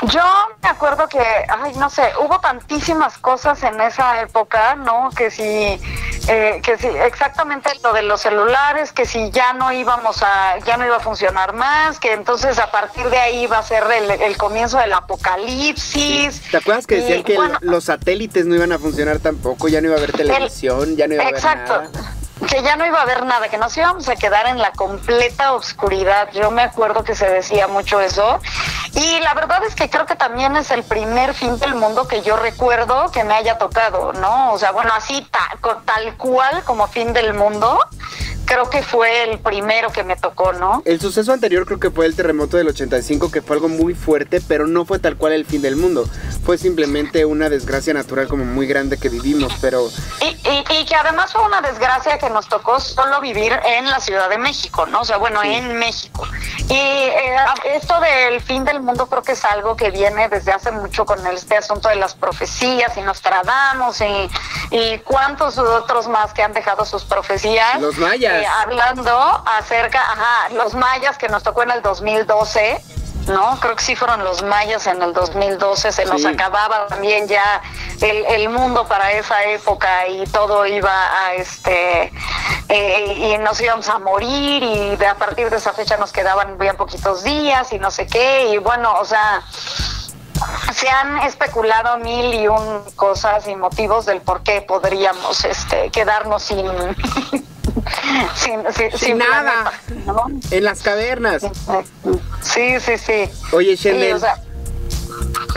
Yo me acuerdo que, ay, no sé, hubo tantísimas cosas en esa época, ¿no? Que si, eh, que si, exactamente lo de los celulares, que si ya no íbamos a, ya no iba a funcionar más, que entonces a partir de ahí iba a ser el, el comienzo del apocalipsis. ¿Te acuerdas que decían Y, que bueno, los satélites no iban a funcionar tampoco? Ya no iba a haber televisión, ya no iba a haber Exacto. nada. Que ya no iba a haber nada, que nos íbamos a quedar en la completa oscuridad. Yo me acuerdo que se decía mucho eso. Y la verdad es que creo que también es el primer fin del mundo que yo recuerdo que me haya tocado, ¿no? O sea, bueno, así ta- co- tal cual como fin del mundo, creo que fue el primero que me tocó, ¿no? El suceso anterior creo que fue el terremoto del 85, que fue algo muy fuerte, pero no fue tal cual el fin del mundo. Fue simplemente una desgracia natural como muy grande que vivimos, pero Y, y- y que además fue una desgracia que nos tocó solo vivir en la Ciudad de México, ¿no? O sea, bueno, en México. Y eh, esto del fin del mundo creo que es algo que viene desde hace mucho con este asunto de las profecías y Nostradamus y, y cuántos otros más que han dejado sus profecías. Los mayas. Eh, hablando acerca, ajá, los mayas que nos tocó en el 2012. No, creo que sí fueron los mayas en el 2012, se nos Sí. acababa también ya el, el mundo para esa época y todo iba a este eh, y nos íbamos a morir y de, a partir de esa fecha nos quedaban bien poquitos días y no sé qué y bueno, o sea, se han especulado mil y un cosas y motivos del por qué podríamos este, quedarnos sin, [laughs] sin, sin, Sin nada. planeta, ¿no? En las cavernas. Sí, sí, sí. Oye, Sí, Shendel, o sea,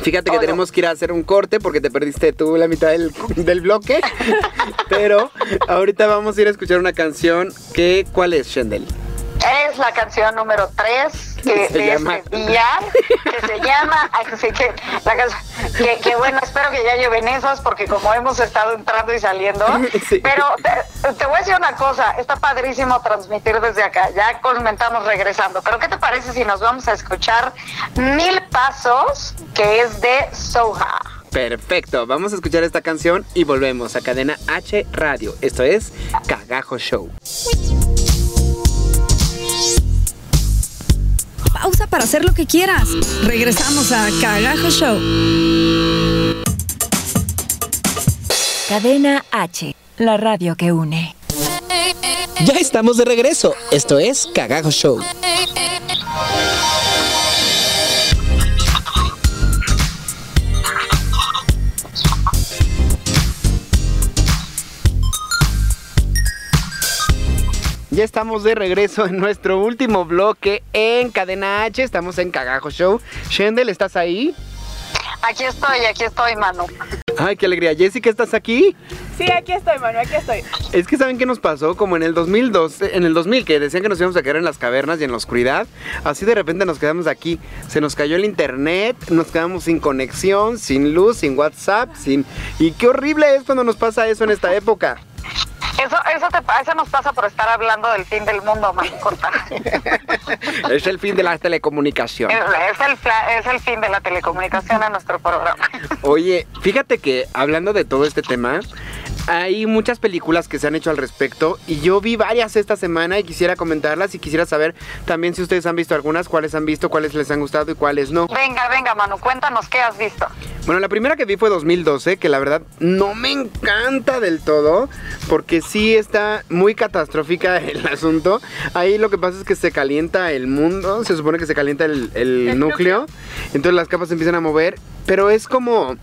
fíjate que Oye. tenemos que ir a hacer un corte porque te perdiste tú la mitad del, [laughs] del bloque. [laughs] Pero ahorita vamos a ir a escuchar una canción que, ¿cuál es, Shendel? Es la canción número 3 que, Se de llama- este día, que se llama, así que, la que, que bueno, espero que ya lleven esas porque como hemos estado entrando y saliendo, [laughs] Sí. pero te, te voy a decir una cosa, está padrísimo transmitir desde acá, ya comentamos regresando, pero ¿qué te parece si nos vamos a escuchar Mil Pasos, que es de Soha? Perfecto, vamos a escuchar esta canción y volvemos a Cadena H Radio. Esto es Cagajo Show. Pausa para hacer lo que quieras. Regresamos a Cagajo Show. Cadena H, la radio que une. Ya estamos de regreso. Esto es Cagajo Show. Ya estamos de regreso en nuestro último bloque en Cadena H. Estamos en Cagajo Show. Shendel, ¿estás ahí? Aquí estoy, aquí estoy, Manu. Ay, qué alegría. Jessica, ¿estás aquí? Sí, aquí estoy, Manu, aquí estoy. Es que saben qué nos pasó, como en el 2012, en el 2000, que decían que nos íbamos a quedar en las cavernas y en la oscuridad. Así de repente nos quedamos aquí. Se nos cayó el internet, nos quedamos sin conexión, sin luz, sin WhatsApp, sin. Y qué horrible es cuando nos pasa eso en esta época. Eso, eso, te, eso nos pasa por estar hablando del fin del mundo, Manu, corta. [laughs] es el fin de la telecomunicación. Es el, es el fin de la telecomunicación en nuestro programa. Oye, fíjate que hablando de todo este tema, hay muchas películas que se han hecho al respecto y yo vi varias esta semana y quisiera comentarlas y quisiera saber también si ustedes han visto algunas, cuáles han visto, cuáles les han gustado y cuáles no. Venga, venga, Manu, cuéntanos qué has visto. Bueno, la primera que vi fue 2012, que la verdad no me encanta del todo, porque sí está muy catastrófica [laughs] el asunto. Ahí lo que pasa es que se calienta el mundo, se supone que se calienta el, el núcleo, entonces las capas se empiezan a mover, pero es como...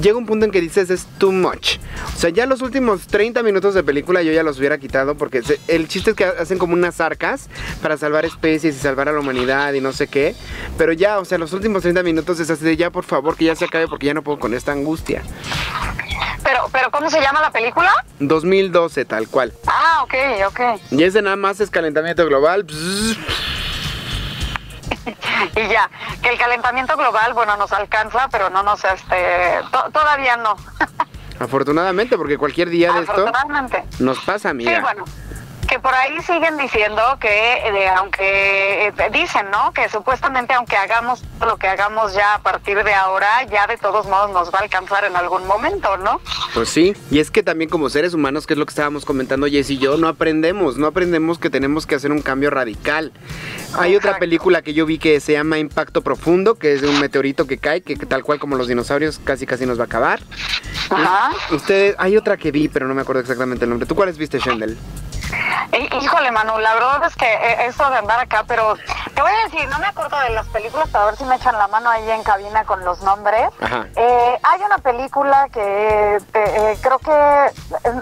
Llega un punto en que dices es too much. O sea, ya los últimos 30 minutos de película yo ya los hubiera quitado porque se- el chiste es que hacen como unas arcas para salvar especies y salvar a la humanidad y no sé qué. Pero ya, o sea, los últimos 30 minutos es así de ya, por favor, que ya se acabe porque ya no puedo con esta angustia. Pero, pero ¿cómo se llama la película? 2012, tal cual. Ah, ok, ok. Y ese nada más es calentamiento global. Bzz. [laughs] Y ya, que el calentamiento global, bueno, nos alcanza, pero no nos, este, to- todavía no. [laughs] Afortunadamente, porque cualquier día de esto nos pasa. Sí, bueno. Que por ahí siguen diciendo que, eh, aunque eh, dicen, ¿no? Que supuestamente, aunque hagamos lo que hagamos ya a partir de ahora, ya de todos modos nos va a alcanzar en algún momento, ¿no? Pues sí, y es que también como seres humanos, que es lo que estábamos comentando Jess y yo, no aprendemos, no aprendemos que tenemos que hacer un cambio radical. Hay otra película que yo vi que se llama Impacto Profundo, que es de un meteorito que cae, que, que tal cual como los dinosaurios casi casi nos va a acabar. Ajá. Ustedes, hay otra que vi, pero no me acuerdo exactamente el nombre. ¿Tú cuáles viste, Shendel? Hí- Híjole, Manu, la verdad es que eh, eso de andar acá, pero te voy a decir, no me acuerdo de las películas, para ver si me echan la mano ahí en cabina con los nombres. Eh, hay una película que eh, creo que eh,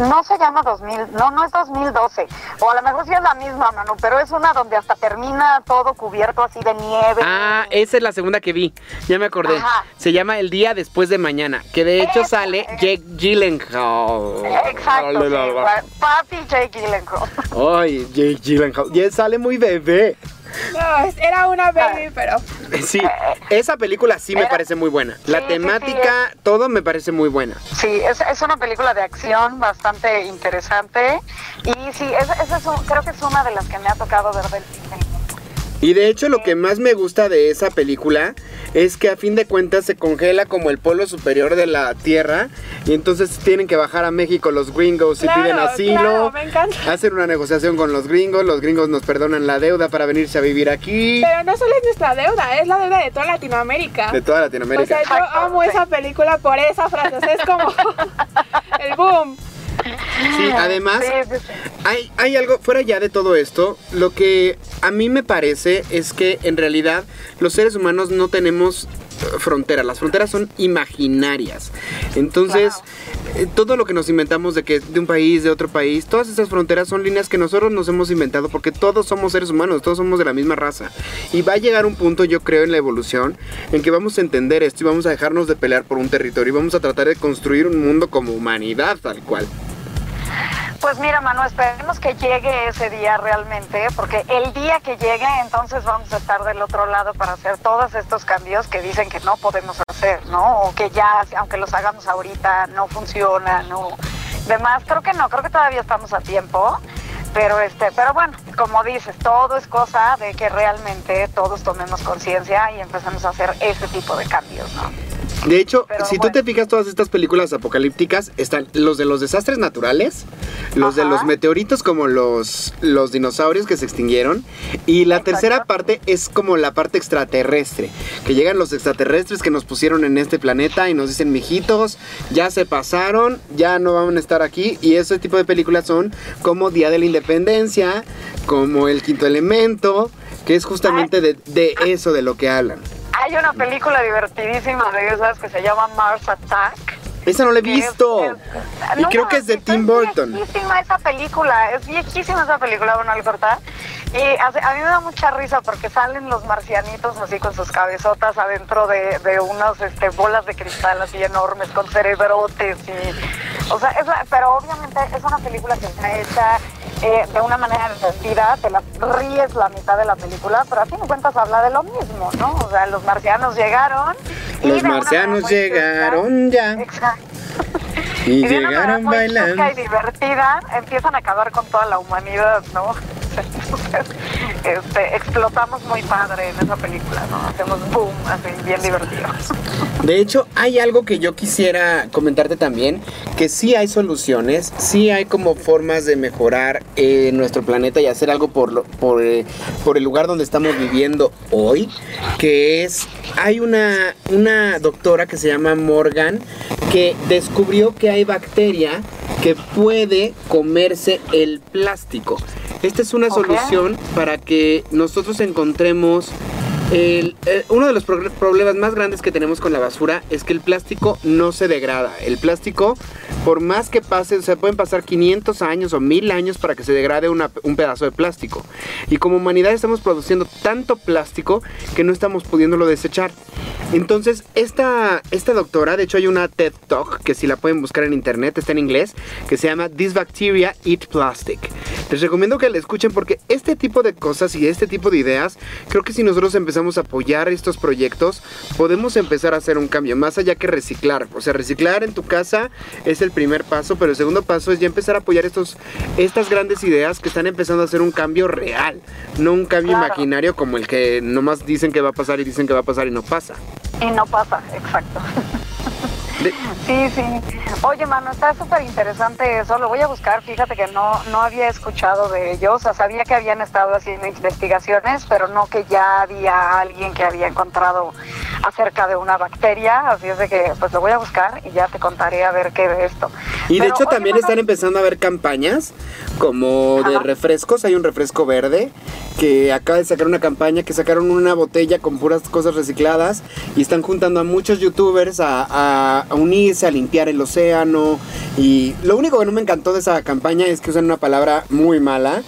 no se llama 2000, no, no es 2012, o a lo mejor sí es la misma, Manu, pero es una donde hasta termina todo cubierto así de nieve. Ah, esa es la segunda que vi. Ya me acordé. Ajá. Se llama El día después de mañana, que de hecho sale. Jake Gyllenhaal. Exacto, sí, pa- papi Jake Gyllenhaal. Ay, Jake Gyllenhaal. Y él sale muy bebé. No, es- era una baby, pero Sí, esa película sí me Era- parece muy buena. La Sí, sí, sí, temática, todo me parece muy buena. Sí, es, es una película de acción bastante interesante y sí, esa, es un- creo que es una de las que me ha tocado ver del mundo. Y de hecho lo que más me gusta de esa película es que a fin de cuentas se congela como el polo superior de la Tierra y entonces tienen que bajar a México los gringos y Claro, piden asilo. claro, me encanta. Hacen una negociación con los gringos, los gringos nos perdonan la deuda para venirse a vivir aquí. pero no solo es nuestra deuda, es la deuda de toda Latinoamérica. De toda O Latinoamérica. sea, yo amo esa película por esa frase, o sea, es como [laughs] el boom. Sí, además sí, sí. hay, hay algo fuera ya de todo esto, lo que a mí me parece es que en realidad los seres humanos no tenemos eh, fronteras, las fronteras son imaginarias. Entonces, eh, todo lo que nos inventamos de que de un país, de otro país, todas esas fronteras son líneas que nosotros nos hemos inventado porque todos somos seres humanos, todos somos de la misma raza. Y va a llegar un punto, yo creo, en la evolución, en que vamos a entender esto y vamos a dejarnos de pelear por un territorio y vamos a tratar de construir un mundo como humanidad tal cual. Pues mira, Manu, esperemos que llegue ese día realmente, porque el día que llegue, entonces vamos a estar del otro lado para hacer todos estos cambios que dicen que no podemos hacer, ¿no? O que ya, aunque los hagamos ahorita, no funciona, no. Demás, creo que no, creo que todavía estamos a tiempo. Pero este, pero bueno, como dices, todo es cosa de que realmente todos tomemos conciencia y empecemos a hacer ese tipo de cambios, ¿no? De hecho, Pero si tú te fijas todas estas películas apocalípticas, están los de los desastres naturales, los de los meteoritos como los, los dinosaurios que se extinguieron, y la Exacto. tercera parte es como la parte extraterrestre, que llegan los extraterrestres que nos pusieron en este planeta y nos dicen, mijitos, ya se pasaron, ya no van a estar aquí, y ese tipo de películas son como Día de la Independencia, como El Quinto Elemento, que es justamente de, de eso de lo que hablan. Hay una película divertidísima de esas que se llama Mars Attack. Esa no la he que es- visto. es- y no creo que es de visto, Tim Burton. Es viejísima esa película, es viejísima esa película, bueno, al cortar. Y a mí me da mucha risa porque salen los marcianitos así con sus cabezotas adentro de, de unas este, bolas de cristal así enormes con cerebrotes y... O sea, es la- pero obviamente es una película que está hecha eh, de una manera divertida, te la ríes la mitad de la película, pero a fin de cuentas habla de lo mismo, ¿no? O sea, los marcianos llegaron... y Los marcianos llegaron ya Exacto. y manera llegaron bailando. y divertida, empiezan a acabar con toda la humanidad, ¿no? [laughs] Este, explotamos muy padre en esa película, ¿no? Hacemos boom, así, bien divertido. De hecho, hay algo que yo quisiera comentarte también, que sí hay soluciones, sí hay como formas de mejorar eh, nuestro planeta y hacer algo por, lo- eh, por el lugar donde estamos viviendo hoy, que es, hay una, una doctora que se llama Morgan, que descubrió que hay bacteria que puede comerse el plástico. Esta es una solución para que nosotros encontremos eh, uno de los pro- problemas más grandes que tenemos con la basura es que el plástico no se degrada. El plástico, por más que pase, o sea, pueden pasar 500 años o 1000 años para que se degrade un pedazo de plástico. Y como humanidad estamos produciendo tanto plástico que no estamos pudiéndolo desechar. Entonces, esta, esta doctora, de hecho hay una TED Talk que si la pueden buscar en internet, está en inglés, que se llama This Bacteria Eat Plastic. Les recomiendo que la escuchen porque este tipo de cosas y este tipo de ideas, creo que si nosotros empezamos a apoyar estos proyectos, podemos empezar a hacer un cambio, más allá que reciclar. O sea, reciclar en tu casa es el primer paso, pero el segundo paso es ya empezar a apoyar estos, estas grandes ideas que están empezando a hacer un cambio real, no un cambio Claro. imaginario como el que nomás dicen que va a pasar y dicen que va a pasar y no pasa. Y no pasa, exacto. De- Sí, sí. Oye, mano, está súper interesante eso. Lo voy a buscar. Fíjate que no, no había escuchado de ellos. O sea, sabía que habían estado haciendo investigaciones, pero no que ya había alguien que había encontrado acerca de una bacteria. Así es de que, pues lo voy a buscar y ya te contaré a ver qué de esto. Y de Pero, hecho oye, también están empezando a haber campañas como de Ajá. refrescos. Hay un refresco verde que acaba de sacar una campaña que sacaron una botella con puras cosas recicladas y están juntando a muchos youtubers a, a- a unirse, a limpiar el océano. Y lo único que no me encantó de esa campaña es que usan una palabra muy mala.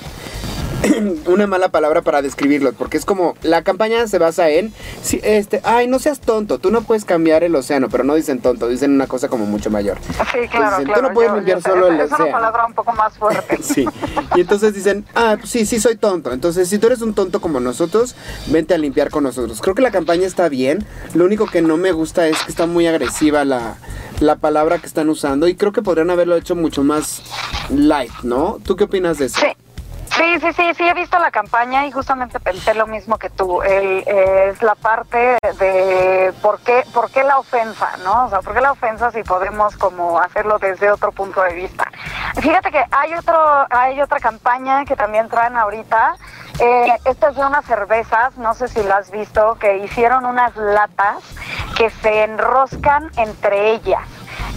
[coughs] una mala palabra para describirlo, porque es como la campaña se basa en si este, ay, no seas tonto, tú no puedes cambiar el océano, pero no dicen tonto, dicen una cosa como mucho mayor. Sí, claro, dicen, tú claro. no puedes yo- limpiar yo solo el es, es una océano. palabra un poco más fuerte. [laughs] Sí. Y entonces dicen, ah, pues sí, sí soy tonto. Entonces, si tú eres un tonto como nosotros, vente a limpiar con nosotros. Creo que la campaña está bien. Lo único que no me gusta es que está muy agresiva la, la palabra que están usando. Y creo que podrían haberlo hecho mucho más light, ¿no? ¿Tú qué opinas de eso? Sí. Sí, sí, sí, sí, he visto la campaña y justamente pensé lo mismo que tú. El, es la parte de por qué, por qué la ofensa, ¿no? O sea, por qué la ofensa si podemos como hacerlo desde otro punto de vista. Fíjate que hay otro, hay otra campaña que también traen ahorita. Eh, esta es de unas cervezas, no sé si la has visto, que hicieron unas latas que se enroscan entre ellas.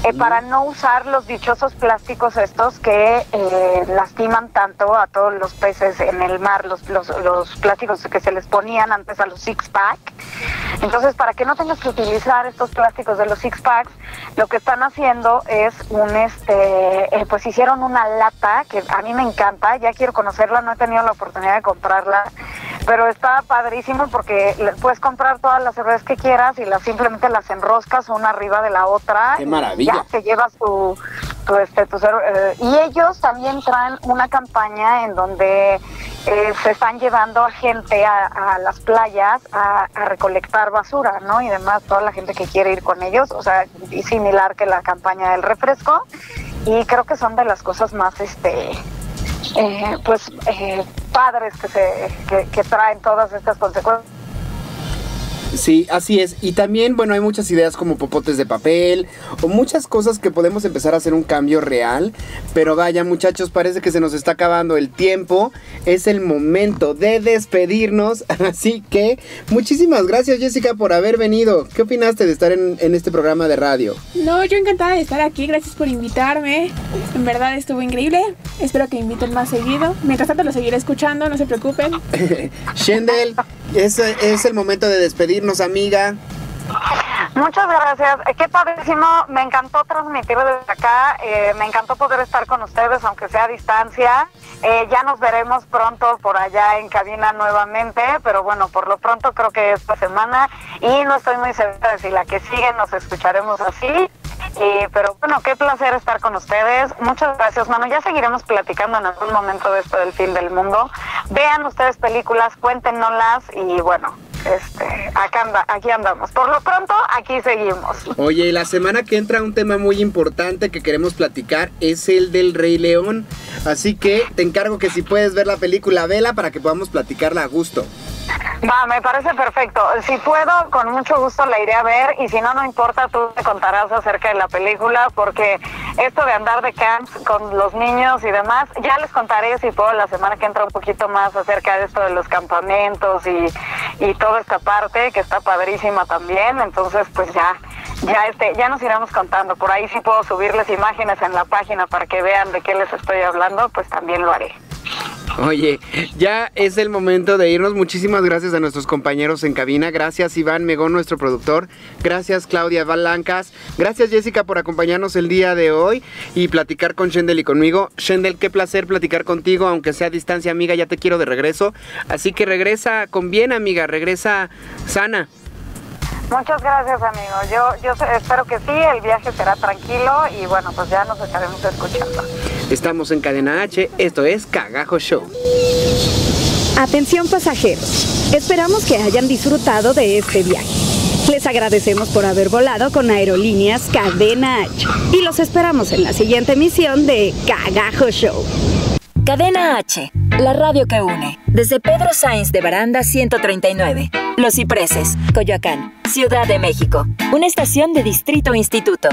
Eh, para no usar los dichosos plásticos estos que eh, lastiman tanto a todos los peces en el mar, los, los, los plásticos que se les ponían antes a los six pack. Entonces, para que no tengas que utilizar estos plásticos de los six packs, lo que están haciendo es un, este, eh, pues hicieron una lata que a mí me encanta, ya quiero conocerla, no he tenido la oportunidad de comprarla, pero está padrísimo porque puedes comprar todas las cervezas que quieras y las simplemente las enroscas una arriba de la otra. ¡Qué y Ya te llevas tu, tu, este, tu eh, y ellos también traen una campaña en donde eh, se están llevando a gente a, las playas a, recolectar basura, ¿no? Y demás, toda la gente que quiere ir con ellos, o sea, similar que la campaña del refresco. Y creo que son de las cosas más, este, eh, pues, eh, padres que, se, que traen todas estas consecuencias. Sí, así es. Y también, bueno, hay muchas ideas como popotes de papel o muchas cosas que podemos empezar a hacer un cambio real. Pero vaya, muchachos, parece que se nos está acabando el tiempo. Es el momento de despedirnos. [laughs] Así que, muchísimas gracias, Jessica, por haber venido. ¿Qué opinaste de estar en, en este programa de radio? No, yo encantada de estar aquí, gracias por invitarme. En verdad estuvo increíble. Espero que inviten más seguido. Mientras tanto lo seguiré escuchando, no se preocupen. [laughs] Shendel, es, es el momento de despedirnos, amiga. Muchas gracias. Eh, Qué padrísimo. Me encantó transmitir desde acá. eh, me encantó poder estar con ustedes, aunque sea a distancia. Eh, ya nos veremos pronto por allá en cabina nuevamente, pero bueno, por lo pronto creo que esta semana y no estoy muy segura de si la que sigue nos escucharemos así. Y, pero bueno, qué placer estar con ustedes. Muchas gracias, mano. Ya seguiremos platicando en algún momento de esto del fin del mundo. Vean ustedes películas, cuéntenoslas y bueno, este, aquí andamos. Por lo pronto, aquí seguimos. Oye, y la semana que entra un tema muy importante que queremos platicar es el del Rey León. Así que te encargo que si puedes ver la película, vela para que podamos platicarla a gusto. Va, me parece perfecto. Si puedo, con mucho gusto la iré a ver y si no, no importa, tú me contarás acerca de la película porque esto de andar de camps con los niños y demás, ya les contaré si puedo la semana que entra un poquito más acerca de esto de los campamentos y, y toda esta parte que está padrísima también. Entonces, pues ya, ya este, ya nos iremos contando. Por ahí si puedo subirles imágenes en la página para que vean de qué les estoy hablando, pues también lo haré. Oye, ya es el momento de irnos. Muchísimas gracias a nuestros compañeros en cabina. Gracias Iván Megón, nuestro productor. Gracias Claudia Valancas. Gracias Jessica por acompañarnos el día de hoy y platicar con Shendel y conmigo. Shendel, qué placer platicar contigo, aunque sea a distancia, amiga. Ya te quiero de regreso. Así que regresa con bien, amiga. Regresa sana. Muchas gracias, amigo. Yo, yo espero que sí, el viaje será tranquilo y bueno, pues ya nos estaremos escuchando. Estamos en Cadena H. Esto es Cagajo Show. Atención pasajeros, esperamos que hayan disfrutado de este viaje. Les agradecemos por haber volado con Aerolíneas Cadena H y los esperamos en la siguiente emisión de Cagajo Show. Cadena H, la radio que une. Desde Pedro Sainz de Baranda 139, Los Cipreses, Coyoacán, Ciudad de México. Una estación de Distrito Instituto.